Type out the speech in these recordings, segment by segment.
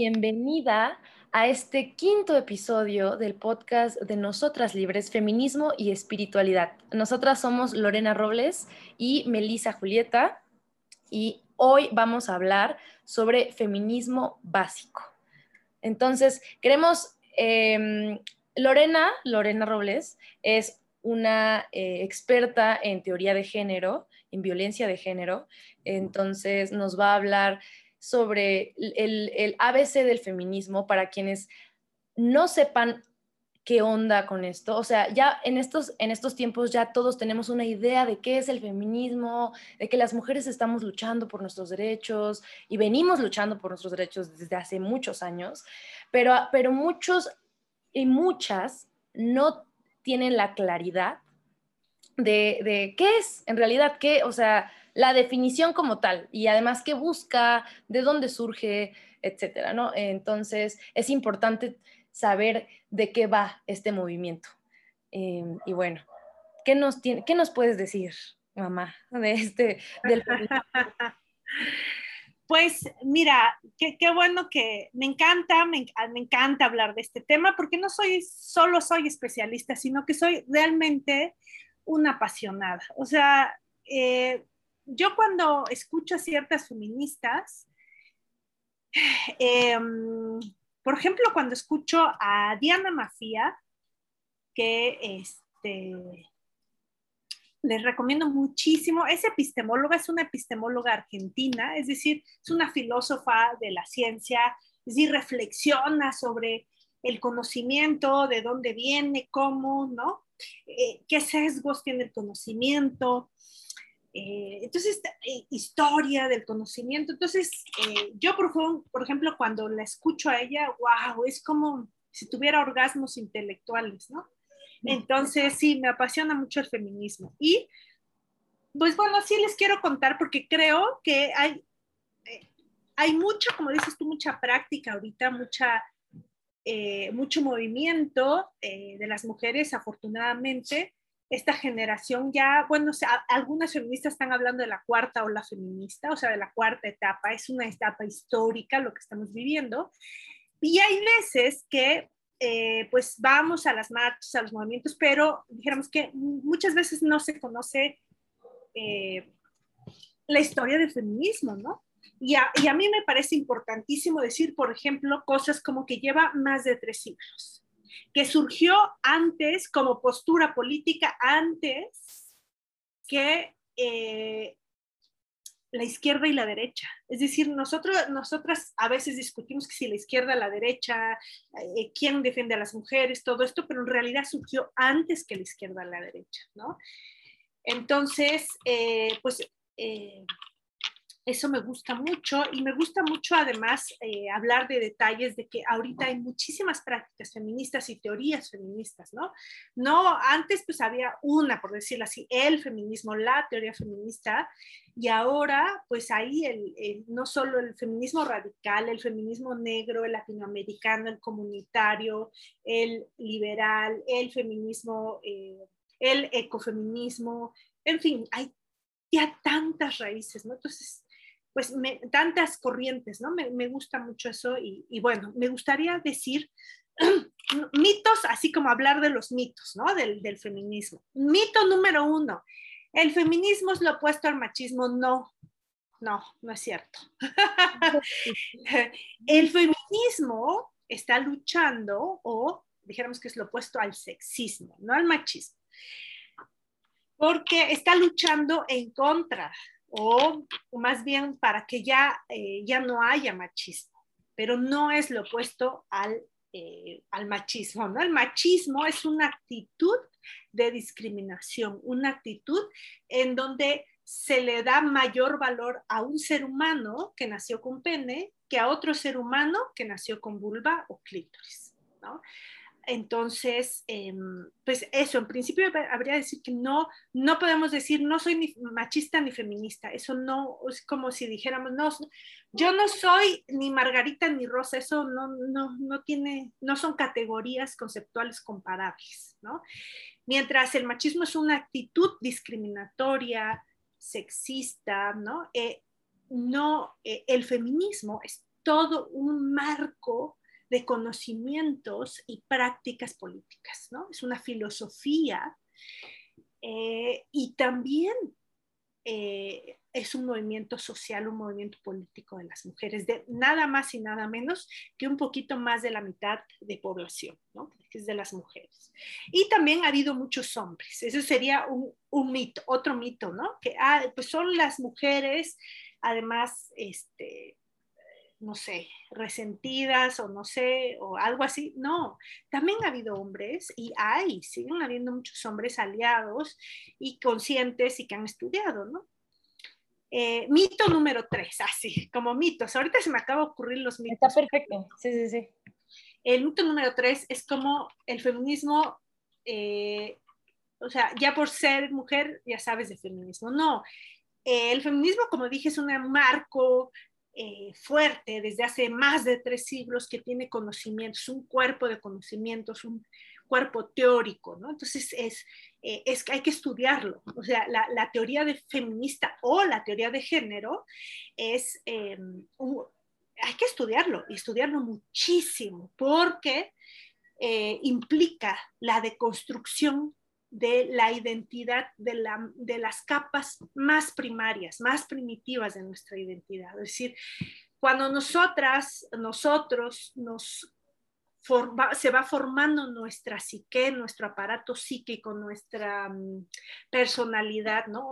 bienvenida a este quinto episodio del podcast de Nosotras Libres, Feminismo y Espiritualidad. Nosotras somos Lorena Robles y Melisa Julieta y hoy vamos a hablar sobre feminismo básico. Entonces, queremos, em, Lorena, Lorena Robles, es una eh, experta en teoría de género, en violencia de género, entonces nos va a hablar sobre el, ABC del feminismo para quienes no sepan qué onda con esto. O sea, ya en estos, en estos tiempos ya todos tenemos una idea de qué es el feminismo, de que las mujeres estamos luchando por nuestros derechos y venimos luchando por nuestros derechos desde hace muchos años, pero, pero muchos y muchas no tienen la claridad de, de qué es en realidad, qué, o sea, la definición como tal y además qué busca, de dónde surge, etcétera, ¿no? Entonces, es importante saber de qué va este movimiento. Em, y bueno, ¿qué nos, tiene, ¿qué nos puedes decir, mamá, de este, Pues mira, qué, bueno que me encanta, me, me, encanta hablar de este tema porque no soy, solo soy especialista, sino que soy realmente una apasionada. O sea, eh, yo cuando escucho a ciertas feministas, em, por ejemplo, cuando escucho a Diana Mafia, que este, les recomiendo muchísimo, es epistemóloga, es una epistemóloga argentina, es decir, es una filósofa de la ciencia, es decir, reflexiona sobre el conocimiento, de dónde viene, cómo, ¿no? Eh, ¿Qué sesgos tiene el conocimiento? Eh, entonces, eh, historia del conocimiento. Entonces, eh, yo, por, por, ejemplo, cuando la escucho a ella, wow, es como si tuviera orgasmos intelectuales, ¿no? Entonces, sí, me apasiona mucho el feminismo. Y, pues bueno, sí les quiero contar porque creo que hay, hay mucho, como dices tú, mucha práctica ahorita, mucha, mucho movimiento de las mujeres, afortunadamente, esta generación ya, bueno, algunas feministas están hablando de la cuarta ola feminista, o sea, de la cuarta etapa, es una etapa histórica lo que estamos viviendo. Y hay veces que, eh, pues, vamos a las marchas, a los movimientos, pero dijéramos que muchas veces no se conoce eh, la historia del feminismo, ¿no? Y a, y a mí me parece importantísimo decir, por ejemplo, cosas como que lleva más de tres siglos que surgió antes como postura política, antes que eh, la izquierda y la derecha. Es decir, nosotros, nosotras a veces discutimos que si la izquierda, la derecha, eh, quién defiende a las mujeres, todo esto, pero en realidad surgió antes que la izquierda, la derecha, ¿no? Entonces, eh, pues eso me gusta mucho y me gusta mucho además eh, hablar de detalles de que ahorita hay muchísimas prácticas feministas y teorías feministas, ¿no? No, antes pues había una, por decirlo así, el feminismo, la teoría feminista, y ahora pues ahí el, no solo el feminismo radical, el feminismo negro, el latinoamericano, el comunitario, el liberal, el feminismo, eh, el ecofeminismo, en fin, hay ya tantas raíces, ¿no? Entonces, pues tantas corrientes, ¿no? Me, gusta mucho eso y, bueno, me gustaría decir mitos, así como hablar de los mitos, ¿no? Del, del, feminismo. Mito número uno, el feminismo es lo opuesto al machismo, no, no, no es cierto. el feminismo está luchando o dijéramos que es lo opuesto al sexismo, no al machismo, porque está luchando en contra o, más bien para que ya, eh, ya no haya machismo, pero no es lo opuesto al, eh, al machismo, ¿no? El machismo es una actitud de discriminación, una actitud en donde se le da mayor valor a un ser humano que nació con pene que a otro ser humano que nació con vulva o clítoris, ¿no? Entonces, em, pues eso, en principio habría que decir que no, no podemos decir no soy ni machista ni feminista. Eso no es como si dijéramos, no, yo no soy ni Margarita ni Rosa. Eso no, no, no tiene, no son categorías conceptuales comparables, ¿no? Mientras el machismo es una actitud discriminatoria, sexista, ¿no? Eh, no, eh, el feminismo es todo un marco de conocimientos y prácticas políticas, ¿no? Es una filosofía eh, y también eh, es un movimiento social, un movimiento político de las mujeres, de nada más y nada menos que un poquito más de la mitad de población, ¿no? que es de las mujeres. Y también ha habido muchos hombres, eso sería un, un mito, otro mito, ¿no? Que ah, pues son las mujeres, además, este, no sé, resentidas o no sé, o algo así. No, también ha habido hombres y hay, siguen habiendo muchos hombres aliados y conscientes y que han estudiado, ¿no? Eh, mito número tres, así, como mitos. Ahorita se me acaba de ocurrir los mitos. Está perfecto, sí, sí, sí. El mito número tres es como el feminismo, eh, o sea, ya por ser mujer, ya sabes de feminismo. No, el feminismo, como dije, es un marco eh, fuerte desde hace más de tres siglos que tiene conocimientos, un cuerpo de conocimientos, un cuerpo teórico, ¿no? Entonces es, eh, es que hay que estudiarlo. O sea, la, la, teoría de feminista o la teoría de género es, eh, hay que estudiarlo y estudiarlo muchísimo porque implica la deconstrucción de la identidad, de, la, de las capas más primarias, más primitivas de nuestra identidad. Es decir, cuando nosotras, nosotros nos se va formando nuestra psique, nuestro aparato psíquico, nuestra um, personalidad, ¿no?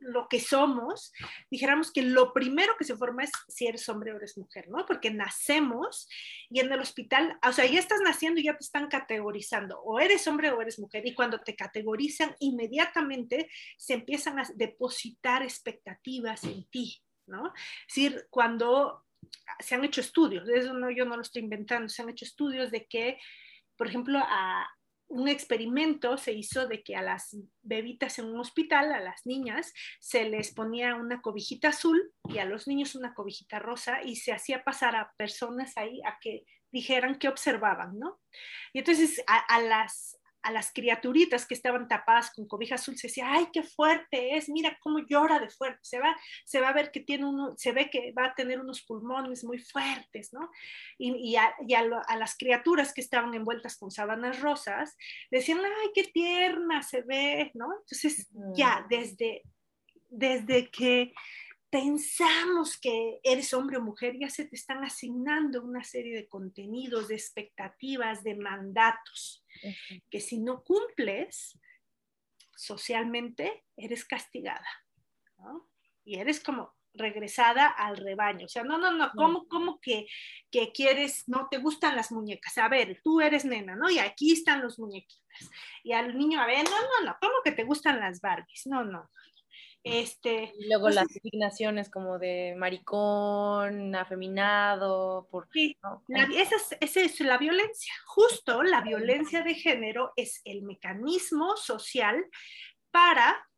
Lo que somos, dijéramos que lo primero que se forma es si eres hombre o eres mujer, ¿no? Porque nacemos y en el hospital, o sea, ya estás naciendo y ya te están categorizando, o eres hombre o eres mujer, y cuando te categorizan, inmediatamente se empiezan a depositar expectativas en ti, ¿no? Es decir, cuando se han hecho estudios, eso no, yo no lo estoy inventando, se han hecho estudios de que, por ejemplo, a un experimento se hizo de que a las bebitas en un hospital, a las niñas, se les ponía una cobijita azul y a los niños una cobijita rosa y se hacía pasar a personas ahí a que dijeran qué observaban, ¿no? Y entonces a, a las, a las criaturitas que estaban tapadas con cobija azul, se decía, ay, qué fuerte es, mira cómo llora de fuerte, se va, se va a ver que tiene uno, se ve que va a tener unos pulmones muy fuertes, ¿no? Y, y, a, y a, lo, a, las criaturas que estaban envueltas con sábanas rosas, decían, ay, qué tierna se ve, ¿no? Entonces, ya, desde, desde que pensamos que eres hombre o mujer, ya se te están asignando una serie de contenidos, de expectativas, de mandatos, que si no cumples socialmente, eres castigada, ¿no? Y eres como regresada al rebaño. O sea, no, no, no, ¿cómo, cómo que, que quieres, no te gustan las muñecas? A ver, tú eres nena, ¿no? Y aquí están los muñequitas. Y al niño, a ver, no, no, no, ¿cómo que te gustan las Barbies? No, no, este, y luego pues las designaciones como de maricón, afeminado, por, sí, la, esa, es, esa, es, la violencia. Justo la violencia de género es el mecanismo social para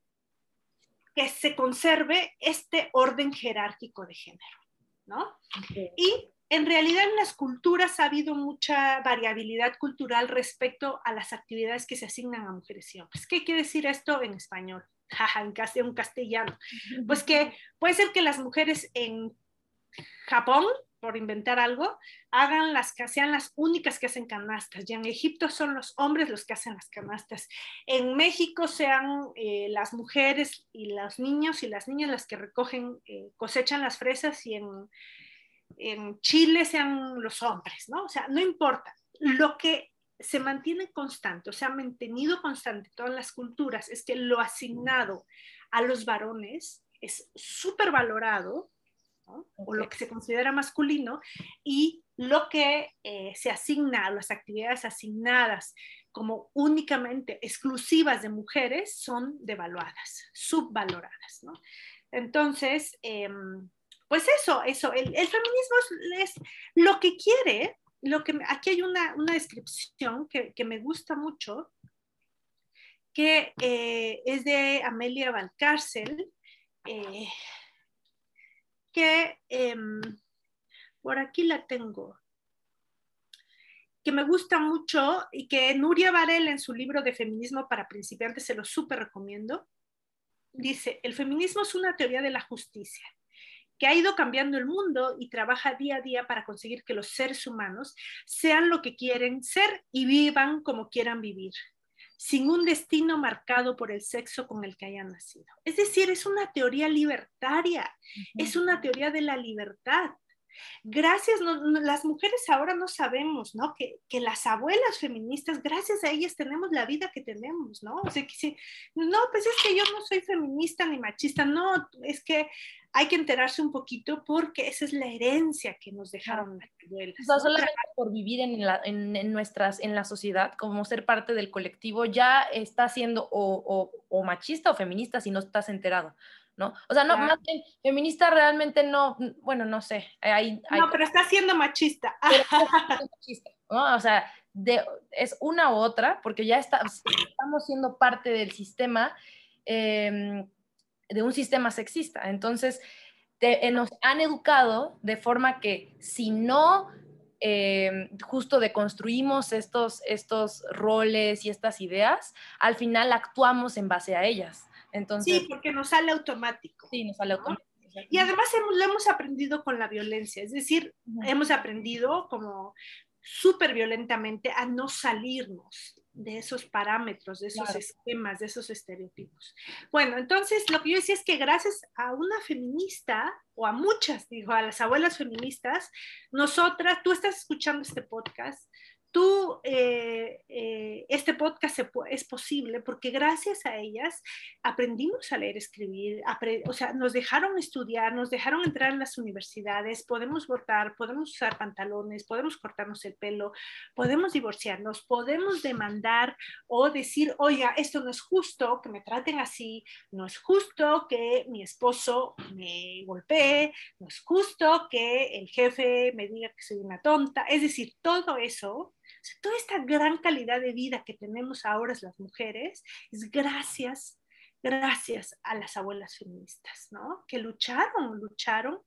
que se conserve este orden jerárquico de género, ¿no? Okay. Y en realidad en las culturas ha habido mucha variabilidad cultural respecto a las actividades que se asignan a mujeres y hombres. ¿Qué quiere decir esto en español? en un castellano. Pues que puede ser que las mujeres en Japón, por inventar algo, hagan las que sean las únicas que hacen canastas. Y en Egipto son los hombres los que hacen las canastas. En México sean eh, las mujeres y los niños y las niñas las que recogen, eh, cosechan las fresas y en, en Chile sean los hombres, ¿no? O sea, no importa. Lo que se mantiene constante, o sea, mantenido constante todas las culturas, es que lo asignado a los varones es súper valorado, ¿no? okay. o lo que se considera masculino, y lo que eh, se asigna a las actividades asignadas como únicamente exclusivas de mujeres son devaluadas, subvaloradas, ¿no? Entonces, eh, pues eso, eso, el, el feminismo es, es, lo que quiere lo que aquí hay una, una descripción que, que, me gusta mucho, que eh, es de Amelia Valcárcel, eh, que eh, por aquí la tengo, que me gusta mucho y que Nuria Varela en su libro de Feminismo para principiantes se lo súper recomiendo. Dice, el feminismo es una teoría de la justicia que ha ido cambiando el mundo y trabaja día a día para conseguir que los seres humanos sean lo que quieren ser y vivan como quieran vivir sin un destino marcado por el sexo con el que hayan nacido. Es decir, es una teoría libertaria, es una teoría de la libertad. Gracias, las mujeres ahora no sabemos, ¿no? Que, que, las abuelas feministas, gracias a ellas tenemos la vida que tenemos, ¿no? O sea, que si, no, pues es que yo no soy feminista ni machista, no, es que hay que enterarse un poquito porque esa es la herencia que nos dejaron las abuelas. O sea, solamente por vivir en la, en, nuestras, en la sociedad, como ser parte del colectivo, ya estás siendo o, o, o machista o feminista si no estás enterado. ¿No? O sea, no, más bien, feminista realmente no, bueno, no sé. Hay, no, pero está siendo machista. O sea, es una u otra, porque ya está, estamos siendo parte del sistema, em, de un sistema sexista. Entonces, eh, nos han educado de forma que si no em, justo deconstruimos estos, estos roles y estas ideas, al final actuamos en base a ellas sí, porque nos sale automático. Sí, nos sale automático. Y además hemos, lo hemos aprendido con la violencia, es decir, hemos aprendido como súper violentamente a no salirnos de esos parámetros, de esos esquemas, de esos estereotipos. Bueno, entonces lo que yo decía es que gracias a una feminista, o a muchas, digo, a las abuelas feministas, nosotras, tú estás escuchando este podcast, tú, eh, eh, este podcast es posible porque gracias a ellas aprendimos a leer, escribir, o sea, nos dejaron estudiar, nos dejaron entrar en las universidades, podemos votar, podemos usar pantalones, podemos cortarnos el pelo, podemos divorciarnos, podemos demandar o decir, oiga, esto no es justo que me traten así, no es justo que mi esposo me golpee, no es justo que el jefe me diga que soy una tonta, es decir, todo eso toda esta gran calidad de vida que tenemos ahora las mujeres es gracias, gracias a las abuelas feministas, ¿no? Que lucharon, lucharon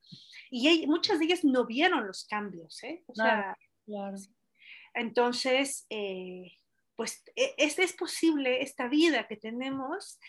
y muchas de ellas no vieron los cambios, ¿eh? O sea, entonces, eh, pues e, es, es posible esta vida que tenemos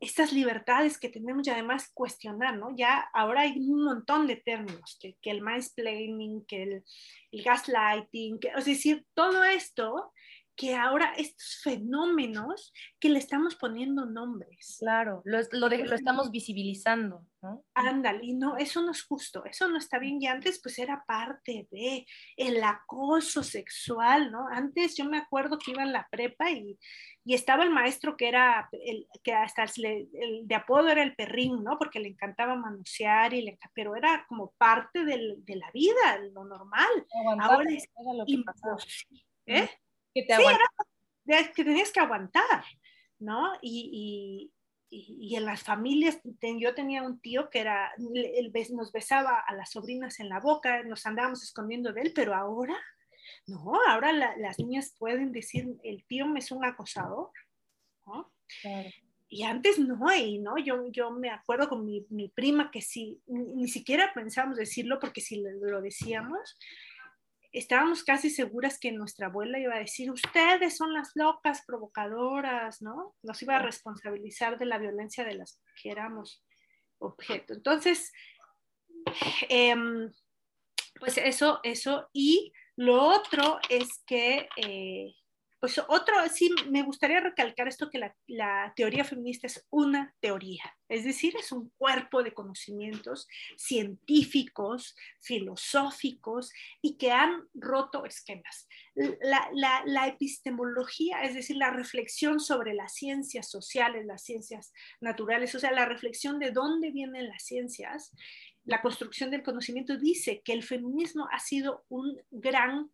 estas libertades que tenemos y además cuestionar, ¿no? Ya ahora hay un montón de términos, que, que el mansplaining, que el, el gaslighting, que, es decir, todo esto que ahora estos fenómenos que le estamos poniendo nombres. Claro, lo, lo, lo estamos visibilizando, ¿no? Ándale, y no, eso no es justo, eso no está bien, y antes pues era parte de el acoso sexual, ¿no? Antes yo me acuerdo que iba en la prepa y, y estaba el maestro que era, el, que hasta el, de apodo era el perrín, ¿no? Porque le encantaba manosear, y le, pero era como parte del, de la vida, lo normal. Ahora es lo que ¿Eh? Que te que tenías que aguantar, ¿no? Y, y, y, en las familias, yo tenía un tío que era, él nos besaba a las sobrinas en la boca, nos andábamos escondiendo de él, pero ahora, no, ahora las niñas pueden decir, el tío me es un acosador, ¿no? Y antes no, y no, yo, yo me acuerdo con mi, mi prima que sí, ni, ni, siquiera pensábamos decirlo porque si lo decíamos, estábamos casi seguras que nuestra abuela iba a decir, ustedes son las locas provocadoras, ¿no? Nos iba a responsabilizar de la violencia de las que éramos objeto. Entonces, em, pues eso, eso. Y lo otro es que eh, pues otro, sí, me gustaría recalcar esto que la, teoría feminista es una teoría, es decir, es un cuerpo de conocimientos científicos, filosóficos y que han roto esquemas. La, la, epistemología, es decir, la reflexión sobre las ciencias sociales, las ciencias naturales, o sea, la reflexión de dónde vienen las ciencias, la construcción del conocimiento dice que el feminismo ha sido un gran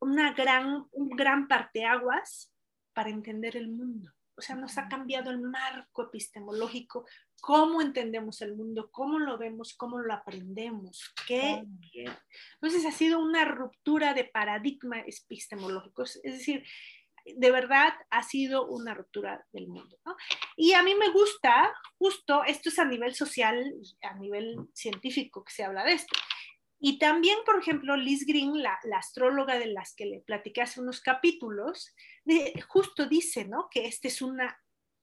una gran, un gran parteaguas para entender el mundo. O sea, nos ha cambiado el marco epistemológico, cómo entendemos el mundo, cómo lo vemos, cómo lo aprendemos. ¿qué? Entonces ha sido una ruptura de paradigma epistemológico. Es decir, de verdad ha sido una ruptura del mundo. ¿no? Y a mí me gusta, justo, esto es a nivel social, a nivel científico que se habla de esto. Y también, por ejemplo, Liz Green, la, astróloga de las que le platiqué hace unos capítulos, justo dice, ¿no? Que este es una,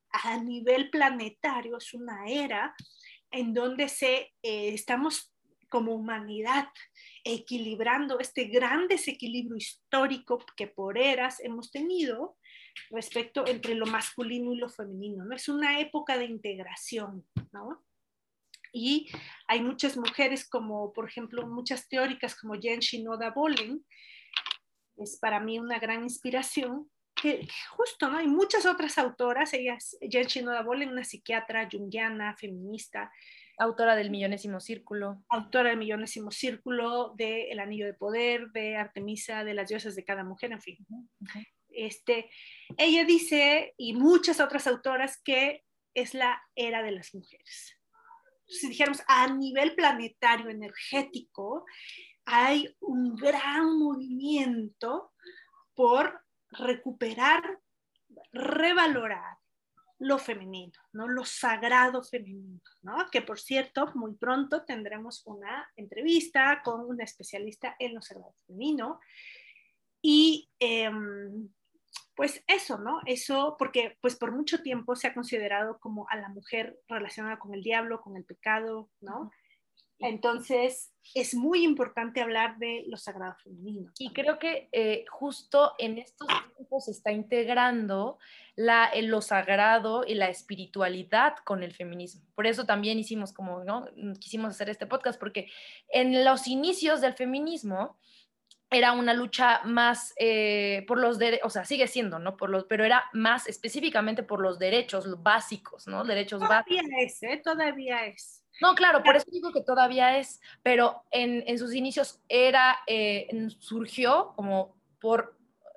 a nivel planetario, es una era en donde se, eh, estamos como humanidad equilibrando este gran desequilibrio histórico que por eras hemos tenido respecto entre lo masculino y lo femenino, ¿no? Es una época de integración, ¿no? Y hay muchas mujeres como, por ejemplo, muchas teóricas como Jen Shinoda Bolen, es para mí una gran inspiración, que justo, ¿no? Hay muchas otras autoras, ellas, Jen Shinoda Bolen, una psiquiatra junguiana, feminista, Autora del Millonésimo Círculo. Autora del Millonésimo Círculo, de El Anillo de Poder, de Artemisa, de las diosas de cada mujer, en fin. Este, ella dice, y muchas otras autoras, que es la era de las mujeres. Si dijéramos a nivel planetario energético, hay un gran movimiento por recuperar, revalorar lo femenino, ¿no? Lo sagrado femenino, ¿no? Que por cierto, muy pronto tendremos una entrevista con una especialista en lo sagrado femenino. Y em, pues eso, ¿no? Eso, porque pues por mucho tiempo se ha considerado como a la mujer relacionada con el diablo, con el pecado, ¿no? Entonces, es muy importante hablar de lo sagrado femenino. Y creo que eh, justo en estos tiempos se está integrando la, lo sagrado y la espiritualidad con el feminismo. Por eso también hicimos como, ¿no? Quisimos hacer este podcast, porque en los inicios del feminismo, era una lucha más eh, por los derechos, o sea, sigue siendo, ¿no? Por los, pero era más específicamente por los derechos básicos, ¿no? Derechos todavía es, ¿eh? Todavía es. No, claro, por eso digo que todavía es, pero en, en sus inicios era, eh, surgió como por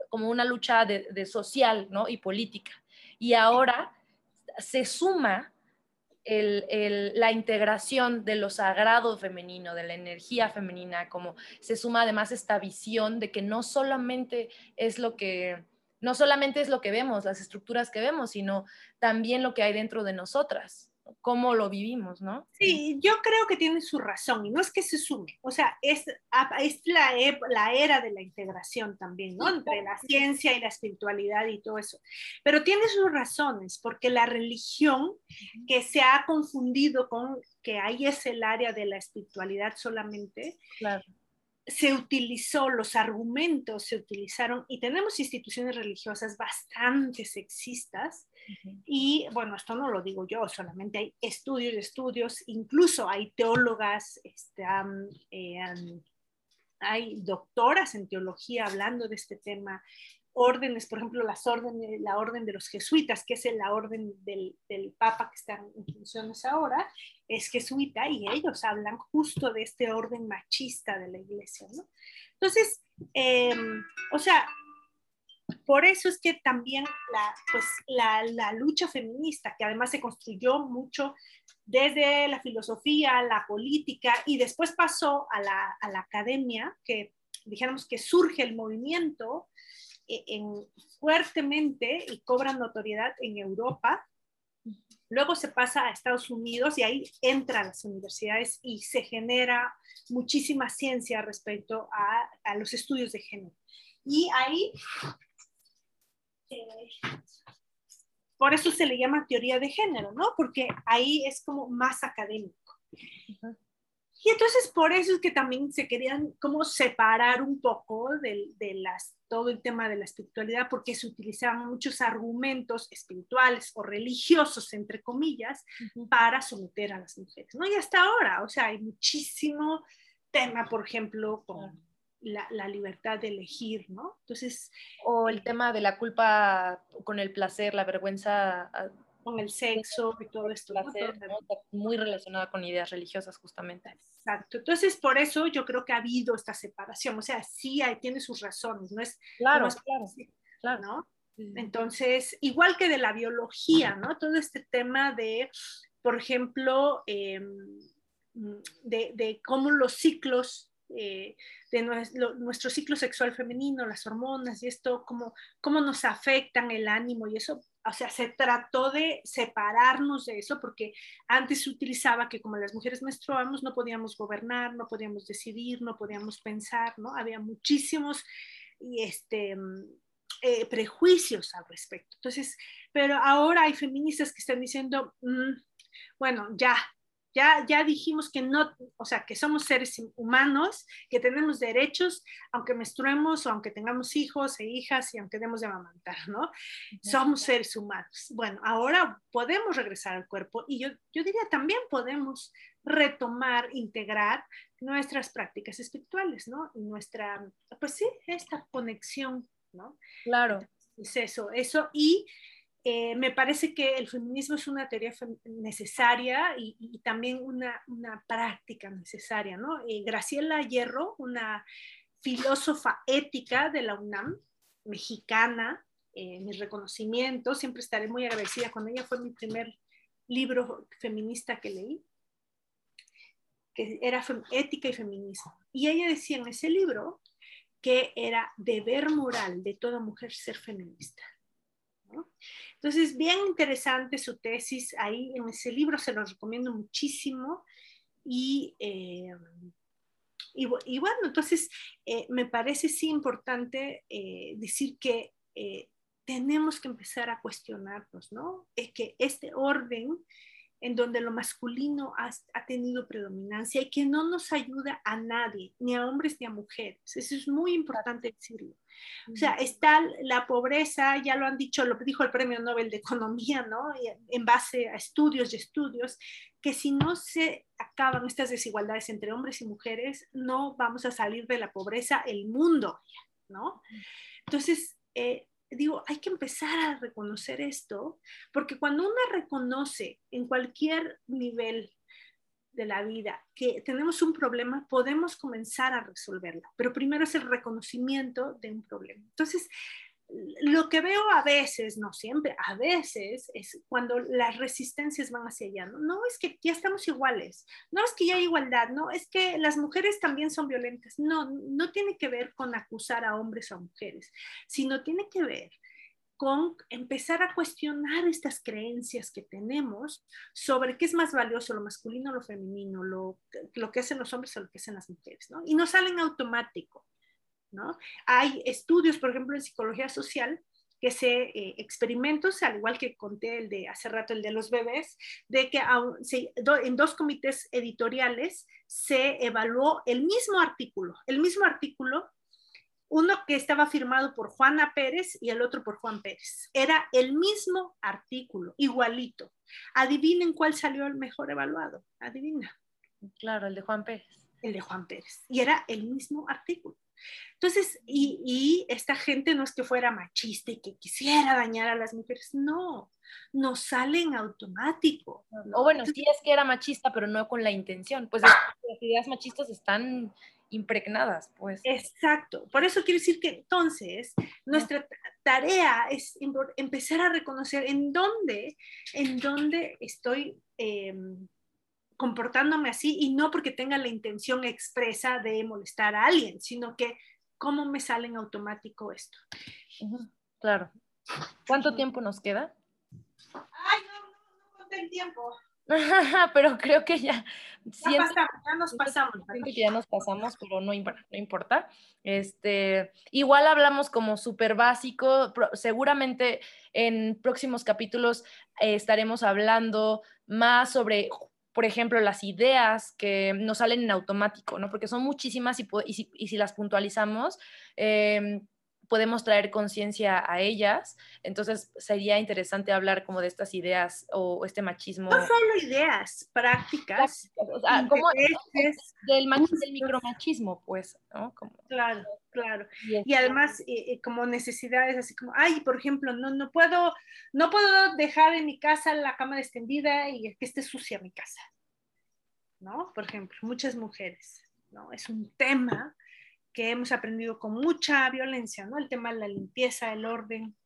como una lucha de, de, social, ¿no? Y política. Y ahora se suma la integración de lo sagrado femenino, de la energía femenina, como se suma además esta visión de que no solamente es lo que, no solamente es lo que vemos, las estructuras que vemos, sino también lo que hay dentro de nosotras cómo lo vivimos, ¿no? Sí, yo creo que tiene su razón y no es que se sume, o sea, es, es la, la era de la integración también, ¿no? Entre la ciencia y la espiritualidad y todo eso. Pero tiene sus razones, porque la religión que se ha confundido con que ahí es el área de la espiritualidad solamente, claro se utilizó, los argumentos se utilizaron y tenemos instituciones religiosas bastante sexistas y bueno, esto no lo digo yo, solamente hay estudios y estudios, incluso hay teólogas, este, eh, hay doctoras en teología hablando de este tema, órdenes, por ejemplo, las órdenes, la orden de los jesuitas, que es la orden del, del Papa que está en funciones ahora, es jesuita y ellos hablan justo de este orden machista de la iglesia, ¿no? Entonces, em, o sea, por eso es que también la, pues, la, la, lucha feminista, que además se construyó mucho desde la filosofía, la política y después pasó a la, a la academia, que dijéramos que surge el movimiento eh, en, fuertemente y cobra notoriedad en Europa, Luego se pasa a Estados Unidos y ahí entran las universidades y se genera muchísima ciencia respecto a, los estudios de género. Y ahí, eh, por eso se le llama teoría de género, ¿no? Porque ahí es como más académico. Y entonces por eso es que también se querían como separar un poco de, de las todo el tema de la espiritualidad porque se utilizaban muchos argumentos espirituales o religiosos, entre comillas, para someter a las mujeres, ¿no? Y hasta ahora, o sea, hay muchísimo tema, por ejemplo, con la, la, libertad de elegir, ¿no? Entonces... O el tema de la culpa con el placer, la vergüenza ah, con el sexo y todo esto. Muy relacionada con ideas religiosas, justamente. Exacto. Entonces, por eso yo creo que ha habido esta separación. O sea, sí hay, tiene sus razones, no es. Claro, claro, claro. ¿no? Entonces, igual que de la biología, ¿no? Todo este tema de, por ejemplo, em, de, de, cómo los ciclos eh, de nuestro, ciclo sexual femenino, las hormonas y esto, cómo, cómo nos afectan el ánimo y eso, o sea, se trató de separarnos de eso porque antes se utilizaba que como las mujeres menstruamos no podíamos gobernar, no podíamos decidir, no podíamos pensar, ¿no? Había muchísimos y este, eh, prejuicios al respecto. Entonces, pero ahora hay feministas que están diciendo, mm, bueno, ya, Ya, ya dijimos que no, o sea, que somos seres humanos, que tenemos derechos, aunque menstruemos o aunque tengamos hijos e hijas y aunque demos de amamantar, ¿no? Somos seres humanos. Bueno, ahora podemos regresar al cuerpo y yo, yo diría también podemos retomar, integrar nuestras prácticas espirituales, ¿no? Y nuestra, pues sí, esta conexión, ¿no? Claro. Es eso, eso. Y eh, me parece que el feminismo es una teoría necesaria y, también una, una, práctica necesaria, ¿no? Eh, Graciela Hierro, una filósofa ética de la UNAM, mexicana, eh, mi reconocimiento, siempre estaré muy agradecida con ella, fue mi primer libro feminista que leí, que era ética y feminismo. Y ella decía en ese libro que era deber moral de toda mujer ser feminista. Entonces, bien interesante su tesis ahí en ese libro, se lo recomiendo muchísimo. Y, eh, y, bueno, entonces eh, me parece sí importante eh, decir que tenemos que empezar a cuestionarnos, ¿no? Es que este orden en donde lo masculino ha, tenido predominancia y que no nos ayuda a nadie, ni a hombres ni a mujeres. Eso es muy importante decirlo. O sea, está la pobreza, ya lo han dicho, lo dijo el Premio Nobel de Economía, ¿no? En base a estudios y estudios, que si no se acaban estas desigualdades entre hombres y mujeres, no vamos a salir de la pobreza el mundo, ¿no? Entonces, eh, digo, hay que empezar a reconocer esto, porque cuando uno reconoce en cualquier nivel de la vida que tenemos un problema, podemos comenzar a resolverlo, pero primero es el reconocimiento de un problema. Entonces, lo que veo a veces, no siempre, a veces es cuando las resistencias van hacia allá. No, es que ya estamos iguales, no es que ya hay igualdad, no es que las mujeres también son violentas. No, no tiene que ver con acusar a hombres o a mujeres, sino tiene que ver con empezar a cuestionar estas creencias que tenemos sobre qué es más valioso, lo masculino o lo femenino, lo, lo que hacen los hombres o lo que hacen las mujeres, ¿no? Y no salen automático. Hay estudios, por ejemplo, en psicología social, que se eh, experimentos, al igual que conté el de hace rato, el de los bebés, de que en dos comités editoriales se evaluó el mismo artículo, el mismo artículo, uno que estaba firmado por Juana Pérez y el otro por Juan Pérez. Era el mismo artículo, igualito. Adivinen cuál salió el mejor evaluado. Adivina. Claro, el de Juan Pérez. El de Juan Pérez. Y era el mismo artículo. Entonces, y, esta gente no es que fuera machista y que quisiera dañar a las mujeres, no, nos salen automático. O bueno, sí es que era machista, pero no con la intención, pues las ideas machistas están impregnadas, pues. Exacto, por eso quiero decir que entonces nuestra tarea es empezar a reconocer en dónde, en dónde estoy em, comportándome así y no porque tenga la intención expresa de molestar a alguien, sino que cómo me sale en automático esto. Claro. ¿Cuánto tiempo nos queda? Ay, no, no, no conté el tiempo. pero creo que ya. Ya, pasamos, ya nos pasamos. que ya nos pasamos, pero no, no importa. Este, igual hablamos como súper básico. Seguramente en próximos capítulos eh, estaremos hablando más sobre por ejemplo, las ideas que nos salen en automático, ¿no? Porque son muchísimas y, si, las puntualizamos, em, podemos traer conciencia a ellas. Entonces, sería interesante hablar como de estas ideas o este machismo. No solo ideas, prácticas. O sea, como del, del micromachismo, pues, ¿no? Claro, claro. Y, además, eh, como necesidades, así como, ay, por ejemplo, no, no, puedo, no puedo dejar en mi casa la cama extendida y que esté sucia mi casa. ¿No? Por ejemplo, muchas mujeres, ¿no? Es un tema que hemos aprendido con mucha violencia, ¿no? El tema de la limpieza, el orden,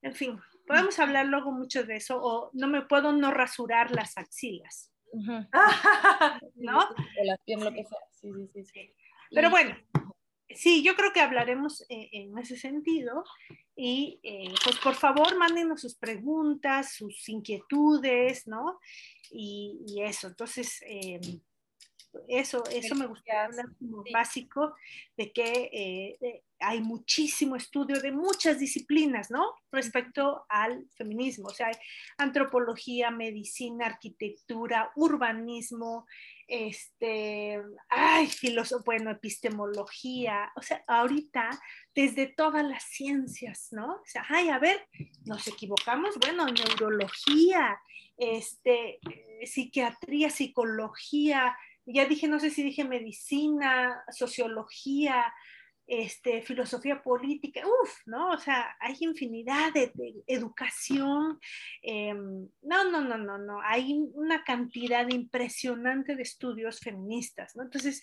en fin, podemos hablar luego mucho de eso, o no me puedo no rasurar las axilas, ¿no? O las piernas, lo que sea, sí, sí, sí. Pero bueno, sí, yo creo que hablaremos eh, en ese sentido y eh, pues por favor mándenos sus preguntas, sus inquietudes, ¿no? Y, y eso, entonces... Eh, eso, eso me gustaría hablar como básico de que eh, hay muchísimo estudio de muchas disciplinas, ¿no? Respecto al feminismo, o sea, hay antropología, medicina, arquitectura, urbanismo, este, ay, filosofía, bueno, epistemología, o sea, ahorita desde todas las ciencias, ¿no? O sea, ay, a ver, nos equivocamos, bueno, neurología, este, eh, psiquiatría, psicología, ya dije, no sé si dije medicina, sociología, este, filosofía política, uff, ¿no? O sea, hay infinidad de, educación. Em, no, no, no, no, no. Hay una cantidad impresionante de estudios feministas, ¿no? Entonces,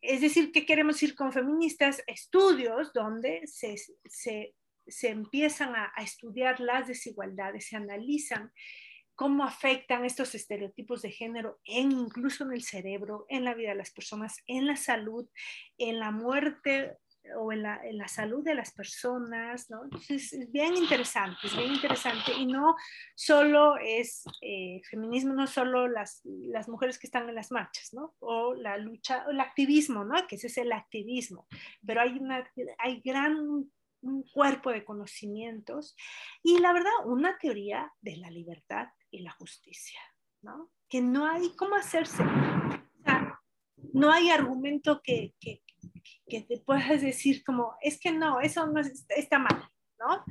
es decir, ¿qué queremos ir con feministas? Estudios donde se, se, se empiezan a, estudiar las desigualdades, se analizan cómo afectan estos estereotipos de género en, incluso en el cerebro, en la vida de las personas, en la salud, en la muerte o en la, en la salud de las personas, ¿no? Entonces es bien interesante, es bien interesante y no solo es eh, feminismo, no solo las, las mujeres que están en las marchas, ¿no? O la lucha, o el activismo, ¿no? Que ese es el activismo, pero hay, una, hay gran un cuerpo de conocimientos y la verdad una teoría de la libertad y la justicia, ¿no? Que no hay cómo hacerse. O sea, no hay argumento que, que, que, te puedas decir como, es que no, eso no está mal, ¿no?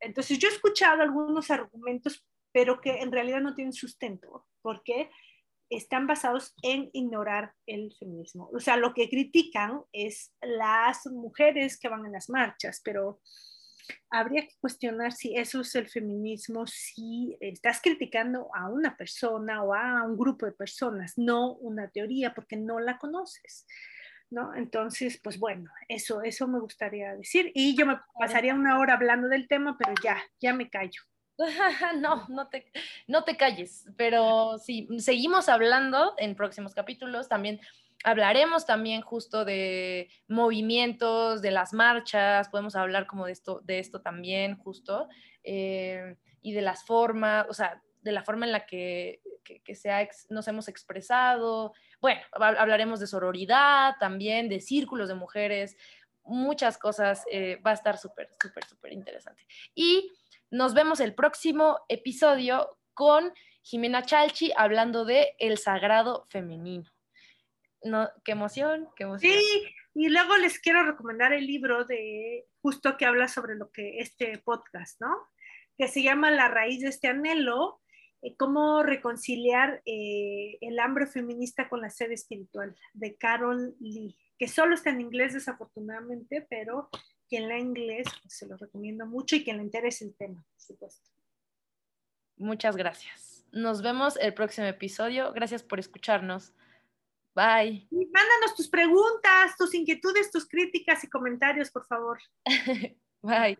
Entonces yo he escuchado algunos argumentos, pero que en realidad no tienen sustento, porque están basados en ignorar el feminismo. O sea, lo que critican es las mujeres que van en las marchas, pero habría que cuestionar si eso es el feminismo, si estás criticando a una persona o a un grupo de personas, no una teoría, porque no la conoces. ¿No? Entonces, pues bueno, eso, eso me gustaría decir. Y yo me pasaría una hora hablando del tema, pero ya, ya me callo. no, no te, no te calles, pero sí, seguimos hablando en próximos capítulos. También hablaremos también justo de movimientos, de las marchas, podemos hablar como de esto, de esto también justo, eh, y de las formas, o sea, de la forma en la que, que, se nos hemos expresado. Bueno, hablaremos de sororidad también, de círculos de mujeres, muchas cosas. Eh, va a estar súper, súper, súper interesante. Y nos vemos el próximo episodio con Jimena Chalchi hablando de el sagrado femenino no, qué emoción, qué emoción. Sí, y luego les quiero recomendar el libro de justo que habla sobre lo que este podcast, ¿no? Que se llama La raíz de este anhelo, eh, cómo reconciliar eh, el hambre feminista con la sed espiritual, de Carol Lee, que solo está en inglés desafortunadamente, pero quien la inglés pues, se lo recomiendo mucho y quien le interese el tema, por supuesto. Muchas gracias. Nos vemos el próximo episodio. Gracias por escucharnos. Bye. mándanos tus preguntas, tus inquietudes, tus críticas y comentarios, por favor. Bye.